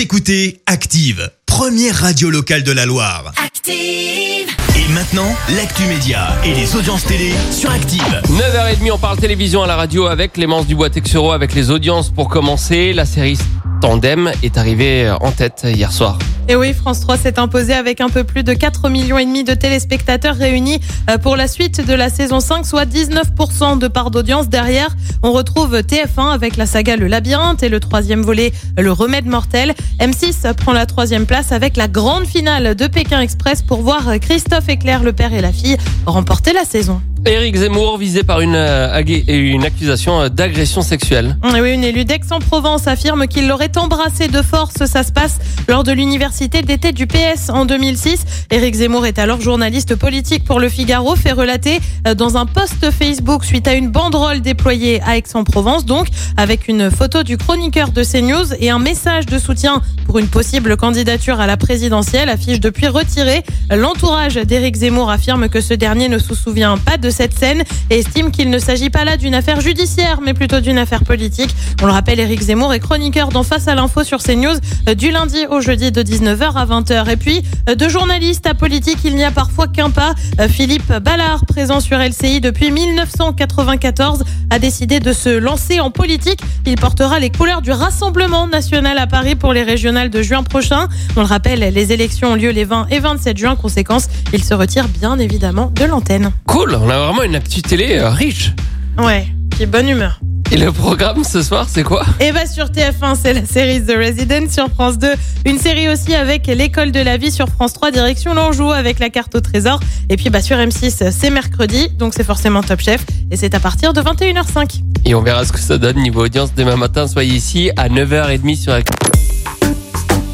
Vous écoutez Active, première radio locale de la Loire. Active. Et maintenant, l'actu média et les audiences télé sur Active. 9h30, on parle télévision à la radio avec Clémence Dubois-Texero avec les audiences pour commencer. La série Tandem est arrivée en tête hier soir. Et oui, France 3 s'est imposé avec un peu plus de 4 millions et demi de téléspectateurs réunis euh, pour la suite de la saison 5, soit 19% de part d'audience. Derrière, on retrouve TF1 avec la saga Le Labyrinthe et le troisième volet Le Remède Mortel. M6 prend la troisième place avec la grande finale de Pékin Express pour voir Christophe et Claire, le père et la fille, remporter la saison. Éric Zemmour visé par une, euh, une accusation euh, d'agression sexuelle. Oui, une élue d'Aix-en-Provence affirme qu'il l'aurait embrassé de force. Ça se passe lors de l'université d'été du PS en 2006. Éric Zemmour est alors journaliste politique pour Le Figaro, fait relater euh, dans un post Facebook suite à une banderole déployée à Aix-en-Provence, donc avec une photo du chroniqueur de CNews et un message de soutien pour une possible candidature à la présidentielle, affiche depuis retirée. L'entourage d'Éric Zemmour affirme que ce dernier ne se souvient pas de cette scène et estime qu'il ne s'agit pas là d'une affaire judiciaire, mais plutôt d'une affaire politique. On le rappelle, Éric Zemmour est chroniqueur d'en face à l'info sur CNews euh, du lundi au jeudi de 19h à 20h. Et puis, euh, de journaliste à politique, il n'y a parfois qu'un pas. Euh, Philippe Ballard, présent sur LCI depuis 1994, a décidé de se lancer en politique. Il portera les couleurs du Rassemblement national à Paris pour les régionales de juin prochain. On le rappelle, les élections ont lieu les 20 et 27 juin. Conséquence, il se retire bien évidemment de l'antenne. Cool, on vraiment une actu télé euh, riche. Ouais, qui est bonne humeur. Et le programme ce soir, c'est quoi? Et bah sur TF1, c'est la série The Resident. Sur France 2, une série aussi avec l'école de la vie. Sur France 3, direction l'Anjou avec la carte au trésor. Et puis bah sur M6, c'est mercredi, donc c'est forcément Top Chef. Et c'est à partir de 21h05. Et on verra ce que ça donne niveau audience demain matin. Soyez ici à 9h30 sur Active.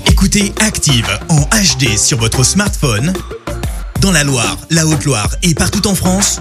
Écoutez Active en HD sur votre smartphone, dans la Loire, la Haute-Loire et partout en France,